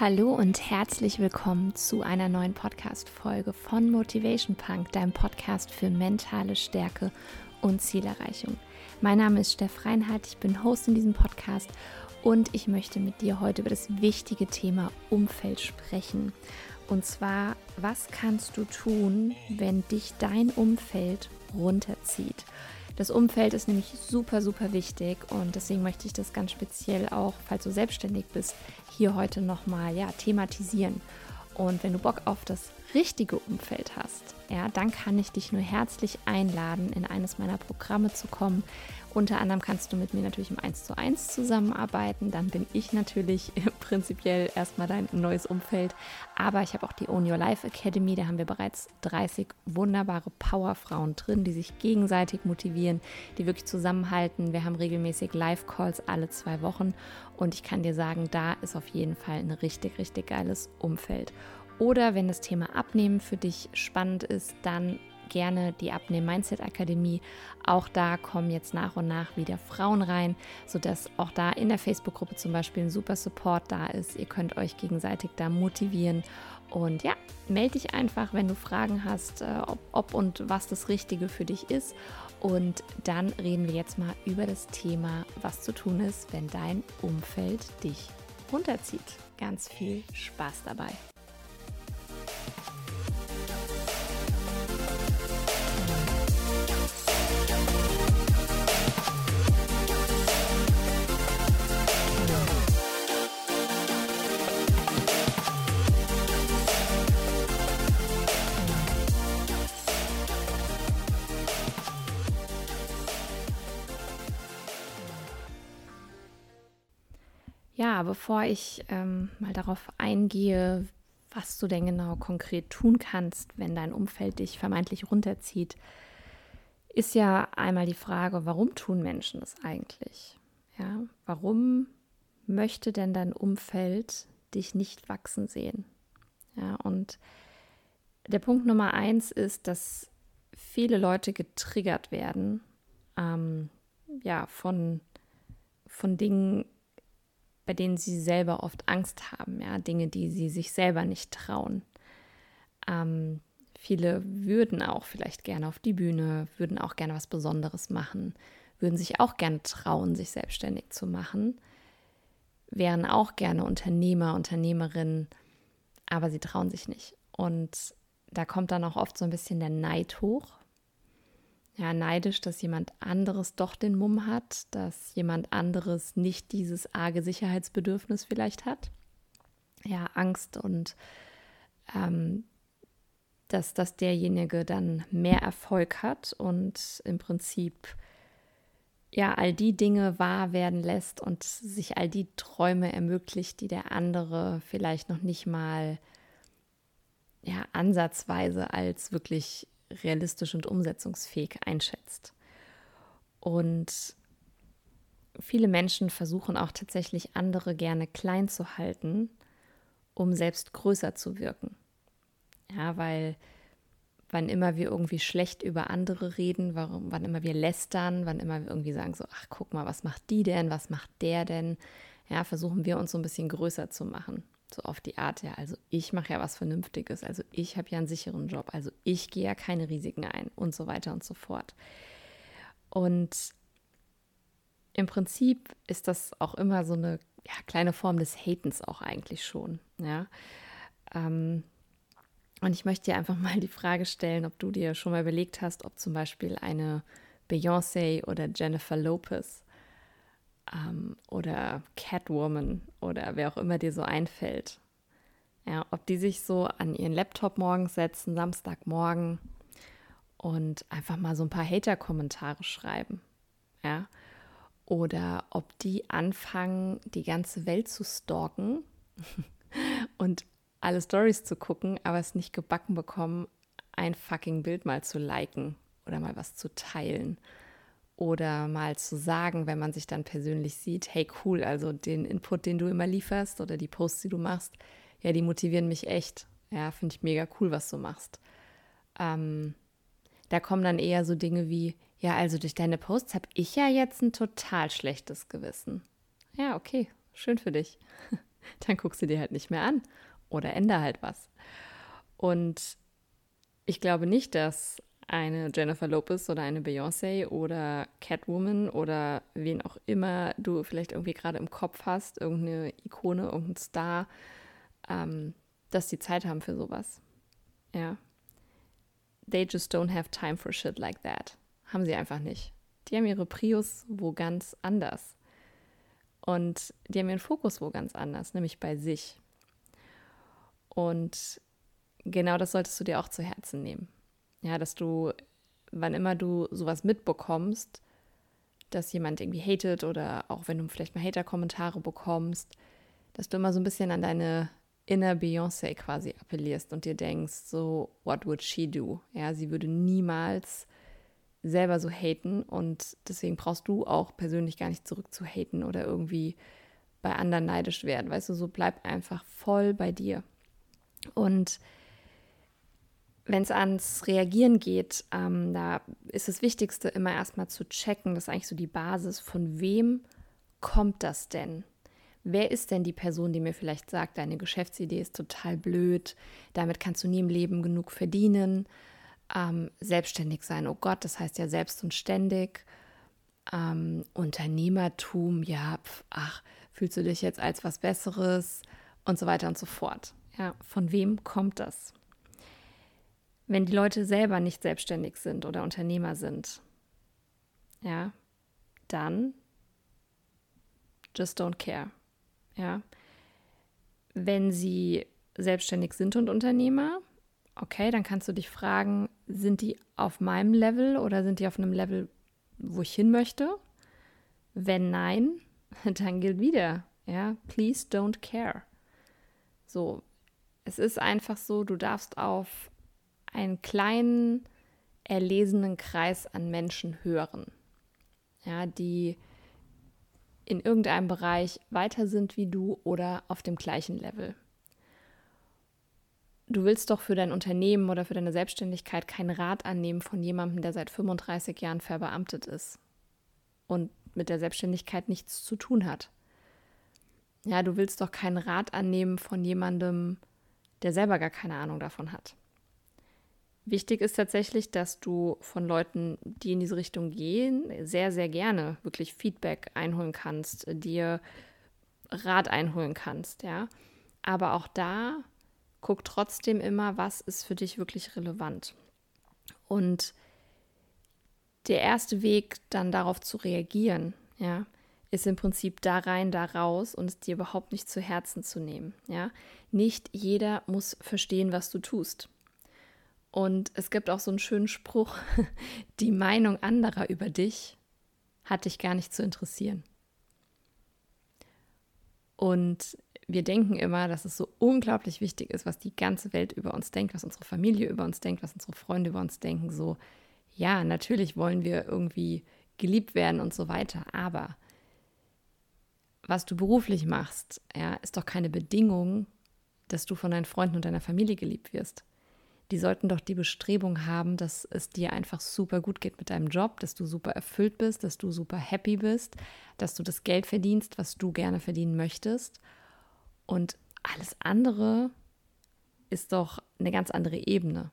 Hallo und herzlich willkommen zu einer neuen Podcast-Folge von Motivation Punk, deinem Podcast für mentale Stärke und Zielerreichung. Mein Name ist Steff Reinhardt, ich bin Host in diesem Podcast und ich möchte mit dir heute über das wichtige Thema Umfeld sprechen. Und zwar, was kannst du tun, wenn dich dein Umfeld runterzieht? Das Umfeld ist nämlich super, super wichtig und deswegen möchte ich das ganz speziell auch, falls du selbstständig bist, hier heute nochmal ja, thematisieren. Und wenn du Bock auf das richtige Umfeld hast, ja, dann kann ich dich nur herzlich einladen, in eines meiner Programme zu kommen. Unter anderem kannst du mit mir natürlich im 1 zu 1 zusammenarbeiten. Dann bin ich natürlich prinzipiell erstmal dein neues Umfeld. Aber ich habe auch die Own Your Life Academy. Da haben wir bereits 30 wunderbare Powerfrauen drin, die sich gegenseitig motivieren, die wirklich zusammenhalten. Wir haben regelmäßig Live-Calls alle zwei Wochen. Und ich kann dir sagen, da ist auf jeden Fall ein richtig, richtig geiles Umfeld. Oder wenn das Thema Abnehmen für dich spannend ist, dann gerne die Abnehmen Mindset Akademie. Auch da kommen jetzt nach und nach wieder Frauen rein, sodass auch da in der Facebook-Gruppe zum Beispiel ein super Support da ist. Ihr könnt euch gegenseitig da motivieren. Und ja, melde dich einfach, wenn du Fragen hast, äh, ob, ob und was das Richtige für dich ist. Und dann reden wir jetzt mal über das Thema, was zu tun ist, wenn dein Umfeld dich runterzieht. Ganz viel Spaß dabei. Ja, bevor ich ähm, mal darauf eingehe, was du denn genau konkret tun kannst, wenn dein Umfeld dich vermeintlich runterzieht, ist ja einmal die Frage, warum tun Menschen das eigentlich? Ja, warum möchte denn dein Umfeld dich nicht wachsen sehen? Ja, und der Punkt Nummer eins ist, dass viele Leute getriggert werden, ähm, ja, von, von Dingen, bei denen sie selber oft Angst haben, ja, Dinge, die sie sich selber nicht trauen. Ähm, viele würden auch vielleicht gerne auf die Bühne, würden auch gerne was Besonderes machen, würden sich auch gerne trauen, sich selbstständig zu machen, wären auch gerne Unternehmer, Unternehmerinnen, aber sie trauen sich nicht. Und da kommt dann auch oft so ein bisschen der Neid hoch, ja, neidisch, dass jemand anderes doch den Mumm hat, dass jemand anderes nicht dieses arge Sicherheitsbedürfnis vielleicht hat. Ja, Angst und ähm, dass, dass derjenige dann mehr Erfolg hat und im Prinzip ja all die Dinge wahr werden lässt und sich all die Träume ermöglicht, die der andere vielleicht noch nicht mal ja ansatzweise als wirklich realistisch und umsetzungsfähig einschätzt. Und viele Menschen versuchen auch tatsächlich andere gerne klein zu halten, um selbst größer zu wirken. Ja, weil wann immer wir irgendwie schlecht über andere reden, warum, wann immer wir lästern, wann immer wir irgendwie sagen so, ach guck mal, was macht die denn, was macht der denn, ja, versuchen wir uns so ein bisschen größer zu machen. So auf die Art, ja, also ich mache ja was Vernünftiges, also ich habe ja einen sicheren Job, also ich gehe ja keine Risiken ein und so weiter und so fort. Und im Prinzip ist das auch immer so eine ja, kleine Form des Hatens auch eigentlich schon, ja. Ähm, und ich möchte dir einfach mal die Frage stellen, ob du dir schon mal überlegt hast, ob zum Beispiel eine Beyoncé oder Jennifer Lopez ähm, oder Catwoman oder wer auch immer dir so einfällt. Ja, ob die sich so an ihren Laptop morgens setzen, Samstagmorgen und einfach mal so ein paar Hater-Kommentare schreiben. Ja. Oder ob die anfangen, die ganze Welt zu stalken und alle Stories zu gucken, aber es nicht gebacken bekommen, ein fucking Bild mal zu liken oder mal was zu teilen oder mal zu sagen, wenn man sich dann persönlich sieht, hey cool, also den Input, den du immer lieferst oder die Posts, die du machst, ja, die motivieren mich echt. Ja, finde ich mega cool, was du machst. Ähm, da kommen dann eher so Dinge wie, ja, also durch deine Posts habe ich ja jetzt ein total schlechtes Gewissen. Ja, okay, schön für dich. dann guck sie dir halt nicht mehr an oder ändere halt was. Und ich glaube nicht, dass eine Jennifer Lopez oder eine Beyoncé oder Catwoman oder wen auch immer du vielleicht irgendwie gerade im Kopf hast, irgendeine Ikone, irgendein Star, ähm, dass die Zeit haben für sowas. Ja. They just don't have time for shit like that. Haben sie einfach nicht. Die haben ihre Prius wo ganz anders. Und die haben ihren Fokus wo ganz anders, nämlich bei sich. Und genau das solltest du dir auch zu Herzen nehmen. Ja, dass du, wann immer du sowas mitbekommst, dass jemand irgendwie hatet oder auch wenn du vielleicht mal Hater-Kommentare bekommst, dass du immer so ein bisschen an deine inner Beyoncé quasi appellierst und dir denkst, so, what would she do? Ja, sie würde niemals selber so haten und deswegen brauchst du auch persönlich gar nicht zurück zu haten oder irgendwie bei anderen neidisch werden. Weißt du, so bleib einfach voll bei dir. Und wenn es ans Reagieren geht, ähm, da ist das Wichtigste immer erstmal zu checken, das ist eigentlich so die Basis, von wem kommt das denn? Wer ist denn die Person, die mir vielleicht sagt, deine Geschäftsidee ist total blöd, damit kannst du nie im Leben genug verdienen, ähm, selbstständig sein, oh Gott, das heißt ja selbst und ständig, ähm, Unternehmertum, ja, pf, ach, fühlst du dich jetzt als was Besseres und so weiter und so fort. Ja, von wem kommt das? Wenn die Leute selber nicht selbstständig sind oder Unternehmer sind, ja, dann just don't care. Ja. Wenn sie selbstständig sind und Unternehmer, okay, dann kannst du dich fragen, sind die auf meinem Level oder sind die auf einem Level, wo ich hin möchte? Wenn nein, dann gilt wieder, ja, please don't care. So, es ist einfach so, du darfst auf einen kleinen, erlesenen Kreis an Menschen hören, ja, die in irgendeinem Bereich weiter sind wie du oder auf dem gleichen Level. Du willst doch für dein Unternehmen oder für deine Selbstständigkeit keinen Rat annehmen von jemandem, der seit 35 Jahren verbeamtet ist und mit der Selbstständigkeit nichts zu tun hat. Ja, du willst doch keinen Rat annehmen von jemandem, der selber gar keine Ahnung davon hat. Wichtig ist tatsächlich, dass du von Leuten, die in diese Richtung gehen, sehr, sehr gerne wirklich Feedback einholen kannst, dir Rat einholen kannst, ja. Aber auch da guck trotzdem immer, was ist für dich wirklich relevant. Und der erste Weg, dann darauf zu reagieren, ja, ist im Prinzip da rein, da raus und es dir überhaupt nicht zu Herzen zu nehmen, ja. Nicht jeder muss verstehen, was du tust. Und es gibt auch so einen schönen Spruch, die Meinung anderer über dich hat dich gar nicht zu interessieren. Und wir denken immer, dass es so unglaublich wichtig ist, was die ganze Welt über uns denkt, was unsere Familie über uns denkt, was unsere Freunde über uns denken. So, ja, natürlich wollen wir irgendwie geliebt werden und so weiter, aber was du beruflich machst, ja, ist doch keine Bedingung, dass du von deinen Freunden und deiner Familie geliebt wirst die sollten doch die Bestrebung haben, dass es dir einfach super gut geht mit deinem Job, dass du super erfüllt bist, dass du super happy bist, dass du das Geld verdienst, was du gerne verdienen möchtest. Und alles andere ist doch eine ganz andere Ebene.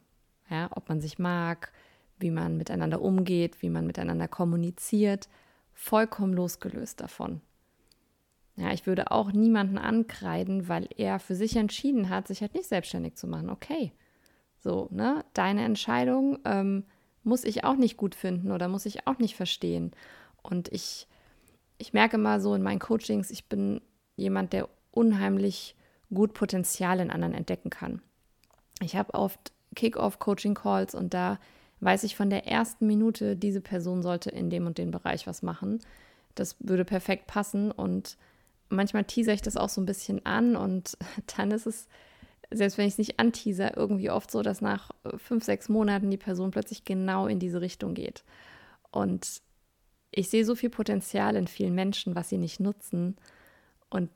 Ja, ob man sich mag, wie man miteinander umgeht, wie man miteinander kommuniziert, vollkommen losgelöst davon. Ja, ich würde auch niemanden ankreiden, weil er für sich entschieden hat, sich halt nicht selbstständig zu machen. Okay, so, ne? Deine Entscheidung ähm, muss ich auch nicht gut finden oder muss ich auch nicht verstehen. Und ich, ich merke mal so in meinen Coachings, ich bin jemand, der unheimlich gut Potenzial in anderen entdecken kann. Ich habe oft Kick-Off-Coaching-Calls und da weiß ich von der ersten Minute, diese Person sollte in dem und dem Bereich was machen. Das würde perfekt passen und manchmal teaser ich das auch so ein bisschen an und dann ist es selbst wenn ich es nicht anteaser, irgendwie oft so, dass nach äh, fünf, sechs Monaten die Person plötzlich genau in diese Richtung geht. Und ich sehe so viel Potenzial in vielen Menschen, was sie nicht nutzen. Und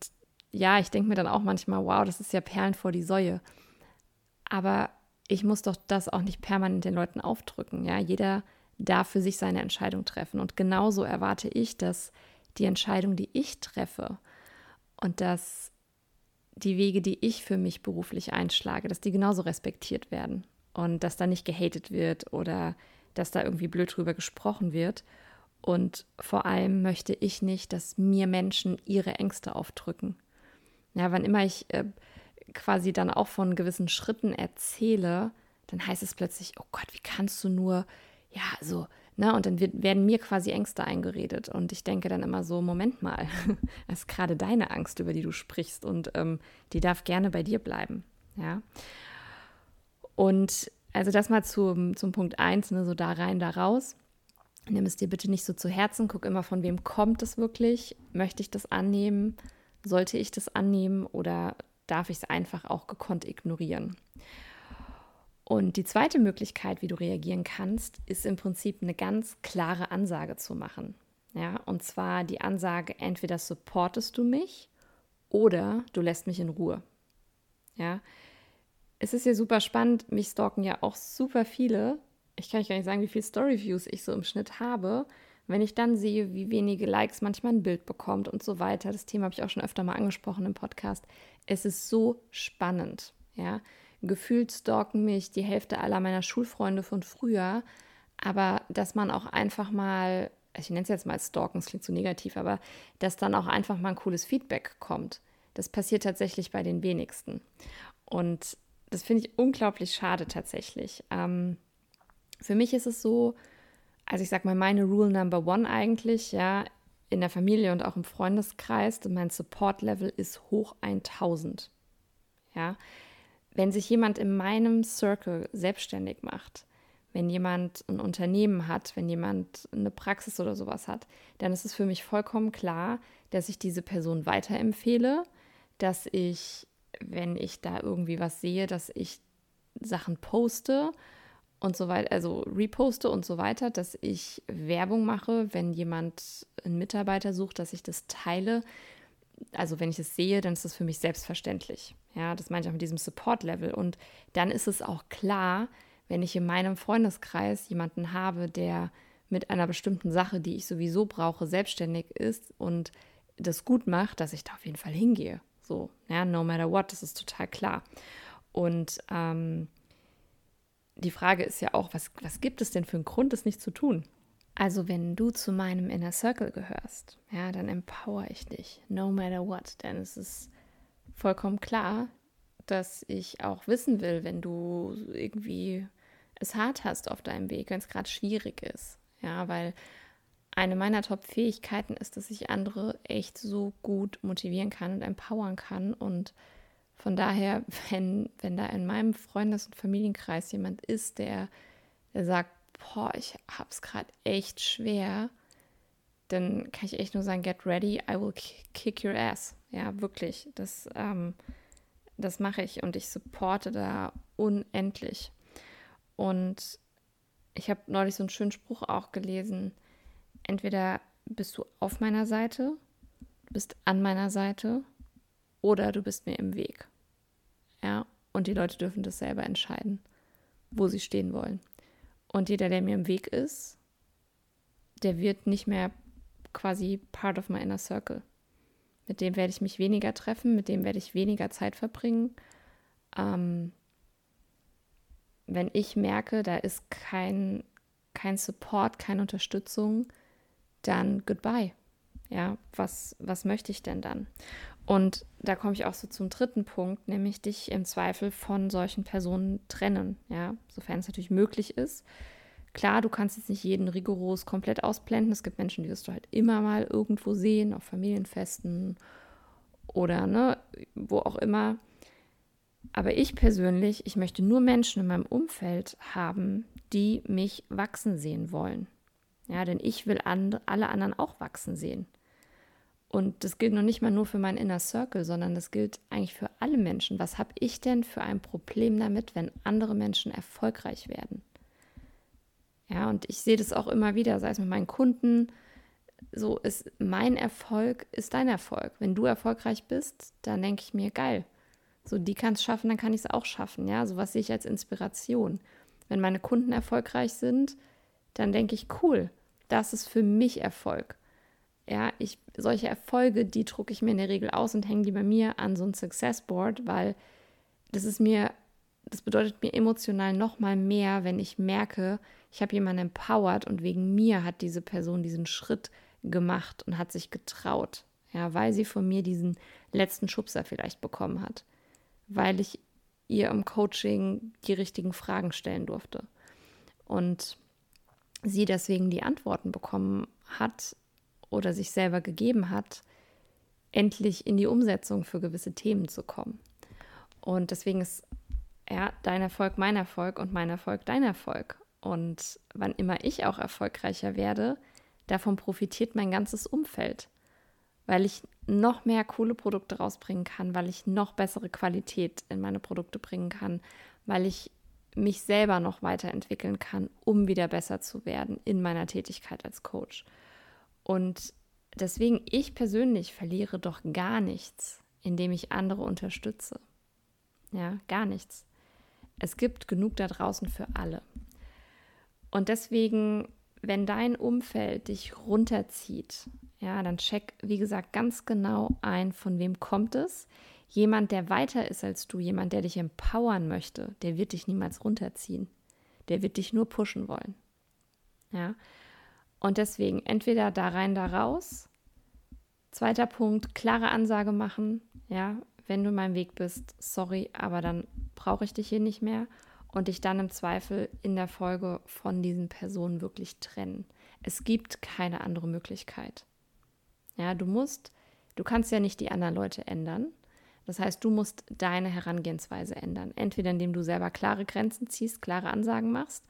ja, ich denke mir dann auch manchmal, wow, das ist ja Perlen vor die Säue. Aber ich muss doch das auch nicht permanent den Leuten aufdrücken. Ja, jeder darf für sich seine Entscheidung treffen. Und genauso erwarte ich, dass die Entscheidung, die ich treffe und das die Wege, die ich für mich beruflich einschlage, dass die genauso respektiert werden und dass da nicht gehatet wird oder dass da irgendwie blöd drüber gesprochen wird. Und vor allem möchte ich nicht, dass mir Menschen ihre Ängste aufdrücken. Ja, wann immer ich äh, quasi dann auch von gewissen Schritten erzähle, dann heißt es plötzlich, oh Gott, wie kannst du nur, ja, so, ne? Und dann wird, werden mir quasi Ängste eingeredet. Und ich denke dann immer so, Moment mal, das ist gerade deine Angst, über die du sprichst und ähm, die darf gerne bei dir bleiben. Ja. Und also das mal zum, zum Punkt 1, ne, so da rein, da raus. Nimm es dir bitte nicht so zu Herzen, guck immer, von wem kommt es wirklich. Möchte ich das annehmen? Sollte ich das annehmen oder darf ich es einfach auch gekonnt ignorieren? Und die zweite Möglichkeit, wie du reagieren kannst, ist im Prinzip eine ganz klare Ansage zu machen. Ja, und zwar die Ansage, entweder supportest du mich oder du lässt mich in Ruhe. Ja, es ist ja super spannend, mich stalken ja auch super viele. Ich kann euch gar nicht sagen, wie viele Storyviews ich so im Schnitt habe. Wenn ich dann sehe, wie wenige Likes manchmal ein Bild bekommt und so weiter, das Thema habe ich auch schon öfter mal angesprochen im Podcast. Es ist so spannend, ja. Gefühlt stalken mich die Hälfte aller meiner Schulfreunde von früher, aber dass man auch einfach mal, ich nenne es jetzt mal stalken, es klingt so negativ, aber dass dann auch einfach mal ein cooles Feedback kommt. Das passiert tatsächlich bei den wenigsten. Und das finde ich unglaublich schade tatsächlich. Ähm, für mich ist es so, also ich sage mal, meine Rule Number One eigentlich, ja, in der Familie und auch im Freundeskreis, mein Support-Level ist hoch 1000. Ja, wenn sich jemand in meinem Circle selbstständig macht, wenn jemand ein Unternehmen hat, wenn jemand eine Praxis oder sowas hat, dann ist es für mich vollkommen klar, dass ich diese Person weiterempfehle, dass ich wenn ich da irgendwie was sehe, dass ich Sachen poste und so weiter, also reposte und so weiter, dass ich Werbung mache, wenn jemand einen Mitarbeiter sucht, dass ich das teile. Also wenn ich es sehe, dann ist das für mich selbstverständlich. Ja, das meine ich auch mit diesem Support-Level. Und dann ist es auch klar, wenn ich in meinem Freundeskreis jemanden habe, der mit einer bestimmten Sache, die ich sowieso brauche, selbstständig ist und das gut macht, dass ich da auf jeden Fall hingehe. So, ja, no matter what, das ist total klar. Und ähm, die Frage ist ja auch, was, was gibt es denn für einen Grund, das nicht zu tun? Also, wenn du zu meinem Inner Circle gehörst, ja, dann empower ich dich, no matter what. Denn es ist vollkommen klar, dass ich auch wissen will, wenn du irgendwie es hart hast auf deinem Weg, wenn es gerade schwierig ist. Ja, weil eine meiner Top-Fähigkeiten ist, dass ich andere echt so gut motivieren kann und empowern kann. Und von daher, wenn, wenn da in meinem Freundes- und Familienkreis jemand ist, der, der sagt, boah, ich hab's gerade echt schwer, dann kann ich echt nur sagen, get ready, I will kick your ass. Ja, wirklich. Das, ähm, das mache ich und ich supporte da unendlich. Und ich habe neulich so einen schönen Spruch auch gelesen entweder bist du auf meiner Seite, du bist an meiner Seite oder du bist mir im Weg. Ja, und die Leute dürfen das selber entscheiden, wo sie stehen wollen. Und jeder, der mir im Weg ist, der wird nicht mehr quasi part of my inner circle. Mit dem werde ich mich weniger treffen, mit dem werde ich weniger Zeit verbringen. Ähm, wenn ich merke, da ist kein, kein Support, keine Unterstützung, dann goodbye. Ja, was, was möchte ich denn dann? Und da komme ich auch so zum dritten Punkt, nämlich dich im Zweifel von solchen Personen trennen, ja, sofern es natürlich möglich ist. Klar, du kannst jetzt nicht jeden rigoros komplett ausblenden. Es gibt Menschen, die wirst du halt immer mal irgendwo sehen, auf Familienfesten oder ne, wo auch immer. Aber ich persönlich, ich möchte nur Menschen in meinem Umfeld haben, die mich wachsen sehen wollen. Ja, denn ich will and alle anderen auch wachsen sehen. Und das gilt noch nicht mal nur für meinen Inner Circle, sondern das gilt eigentlich für alle Menschen. Was habe ich denn für ein Problem damit, wenn andere Menschen erfolgreich werden? Ja, und ich sehe das auch immer wieder, sei es mit meinen Kunden. So ist mein Erfolg ist dein Erfolg. Wenn du erfolgreich bist, dann denke ich mir, geil. So, die kann es schaffen, dann kann ich es auch schaffen. Ja, sowas sehe ich als Inspiration. Wenn meine Kunden erfolgreich sind, dann denke ich, cool, das ist für mich Erfolg. Ja, ich, solche Erfolge, die drucke ich mir in der Regel aus und hänge die bei mir an so ein Success Board, weil das ist mir, das bedeutet mir emotional nochmal mehr, wenn ich merke, ich habe jemanden empowered und wegen mir hat diese Person diesen Schritt gemacht und hat sich getraut. Ja, weil sie von mir diesen letzten Schubser vielleicht bekommen hat. Weil ich ihr im Coaching die richtigen Fragen stellen durfte. Und sie deswegen die Antworten bekommen hat oder sich selber gegeben hat, endlich in die Umsetzung für gewisse Themen zu kommen. Und deswegen ist ja, dein Erfolg mein Erfolg und mein Erfolg dein Erfolg. Und wann immer ich auch erfolgreicher werde, davon profitiert mein ganzes Umfeld, weil ich noch mehr coole Produkte rausbringen kann, weil ich noch bessere Qualität in meine Produkte bringen kann, weil ich mich selber noch weiterentwickeln kann, um wieder besser zu werden in meiner Tätigkeit als Coach. Und deswegen, ich persönlich verliere doch gar nichts, indem ich andere unterstütze. Ja, gar nichts. Es gibt genug da draußen für alle. Und deswegen, wenn dein Umfeld dich runterzieht, ja, dann check, wie gesagt, ganz genau ein, von wem kommt es. Jemand, der weiter ist als du, jemand, der dich empowern möchte, der wird dich niemals runterziehen. Der wird dich nur pushen wollen. Ja. Und deswegen entweder da rein, da raus. Zweiter Punkt, klare Ansage machen. Ja, wenn du in meinem Weg bist, sorry, aber dann brauche ich dich hier nicht mehr und dich dann im Zweifel in der Folge von diesen Personen wirklich trennen. Es gibt keine andere Möglichkeit. Ja, du musst, du kannst ja nicht die anderen Leute ändern. Das heißt, du musst deine Herangehensweise ändern. Entweder indem du selber klare Grenzen ziehst, klare Ansagen machst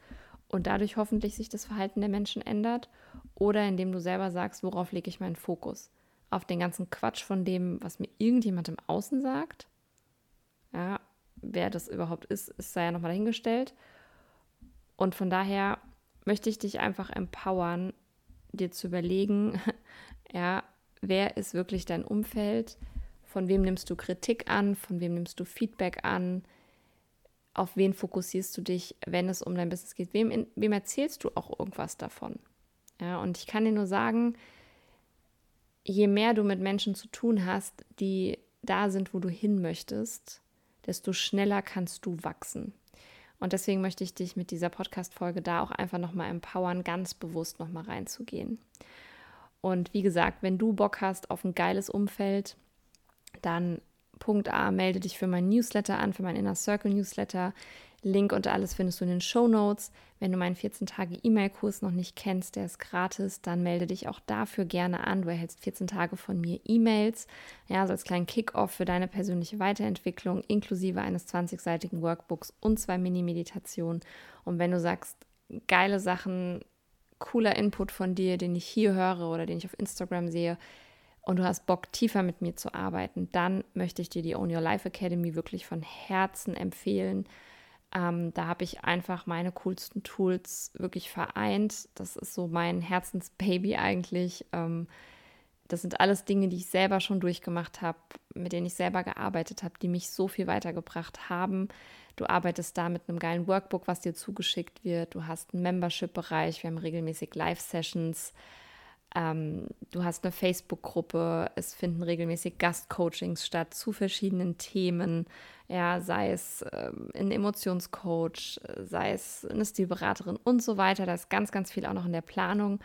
und dadurch hoffentlich sich das Verhalten der Menschen ändert, oder indem du selber sagst, worauf lege ich meinen Fokus? Auf den ganzen Quatsch von dem, was mir irgendjemand im Außen sagt? Ja, wer das überhaupt ist, ist sei ja nochmal dahingestellt. Und von daher möchte ich dich einfach empowern, dir zu überlegen, ja, wer ist wirklich dein Umfeld, von wem nimmst du Kritik an, von wem nimmst du Feedback an, auf wen fokussierst du dich, wenn es um dein Business geht, wem, wem erzählst du auch irgendwas davon. Ja, und ich kann dir nur sagen, je mehr du mit Menschen zu tun hast, die da sind, wo du hin möchtest, desto schneller kannst du wachsen. Und deswegen möchte ich dich mit dieser Podcast-Folge da auch einfach nochmal empowern, ganz bewusst nochmal reinzugehen. Und wie gesagt, wenn du Bock hast auf ein geiles Umfeld, dann Punkt A, melde dich für mein Newsletter an, für mein Inner Circle Newsletter. Link und alles findest du in den Show Notes. Wenn du meinen 14-Tage-E-Mail-Kurs noch nicht kennst, der ist gratis, dann melde dich auch dafür gerne an. Du erhältst 14 Tage von mir E-Mails, ja, so als kleinen Kick-Off für deine persönliche Weiterentwicklung, inklusive eines 20-seitigen Workbooks und zwei Mini-Meditationen. Und wenn du sagst, geile Sachen, cooler Input von dir, den ich hier höre oder den ich auf Instagram sehe, und du hast Bock, tiefer mit mir zu arbeiten, dann möchte ich dir die Own Your Life Academy wirklich von Herzen empfehlen. Ähm, da habe ich einfach meine coolsten Tools wirklich vereint. Das ist so mein Herzensbaby eigentlich. Ähm, das sind alles Dinge, die ich selber schon durchgemacht habe, mit denen ich selber gearbeitet habe, die mich so viel weitergebracht haben. Du arbeitest da mit einem geilen Workbook, was dir zugeschickt wird. Du hast einen Membership-Bereich. Wir haben regelmäßig Live-Sessions. Ähm, du hast eine Facebook-Gruppe, es finden regelmäßig Gastcoachings statt zu verschiedenen Themen, ja, sei es ähm, ein Emotionscoach, sei es eine Stilberaterin und so weiter. Da ist ganz, ganz viel auch noch in der Planung.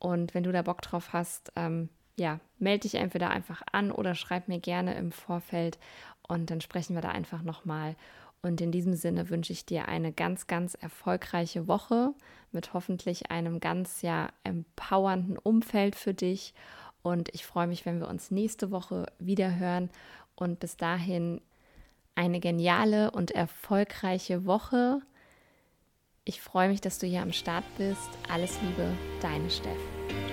Und wenn du da Bock drauf hast, ähm, ja, melde dich entweder einfach an oder schreib mir gerne im Vorfeld und dann sprechen wir da einfach nochmal. Und in diesem Sinne wünsche ich dir eine ganz, ganz erfolgreiche Woche mit hoffentlich einem ganz ja empowernden Umfeld für dich. Und ich freue mich, wenn wir uns nächste Woche wieder hören. Und bis dahin eine geniale und erfolgreiche Woche. Ich freue mich, dass du hier am Start bist. Alles Liebe, deine Steff.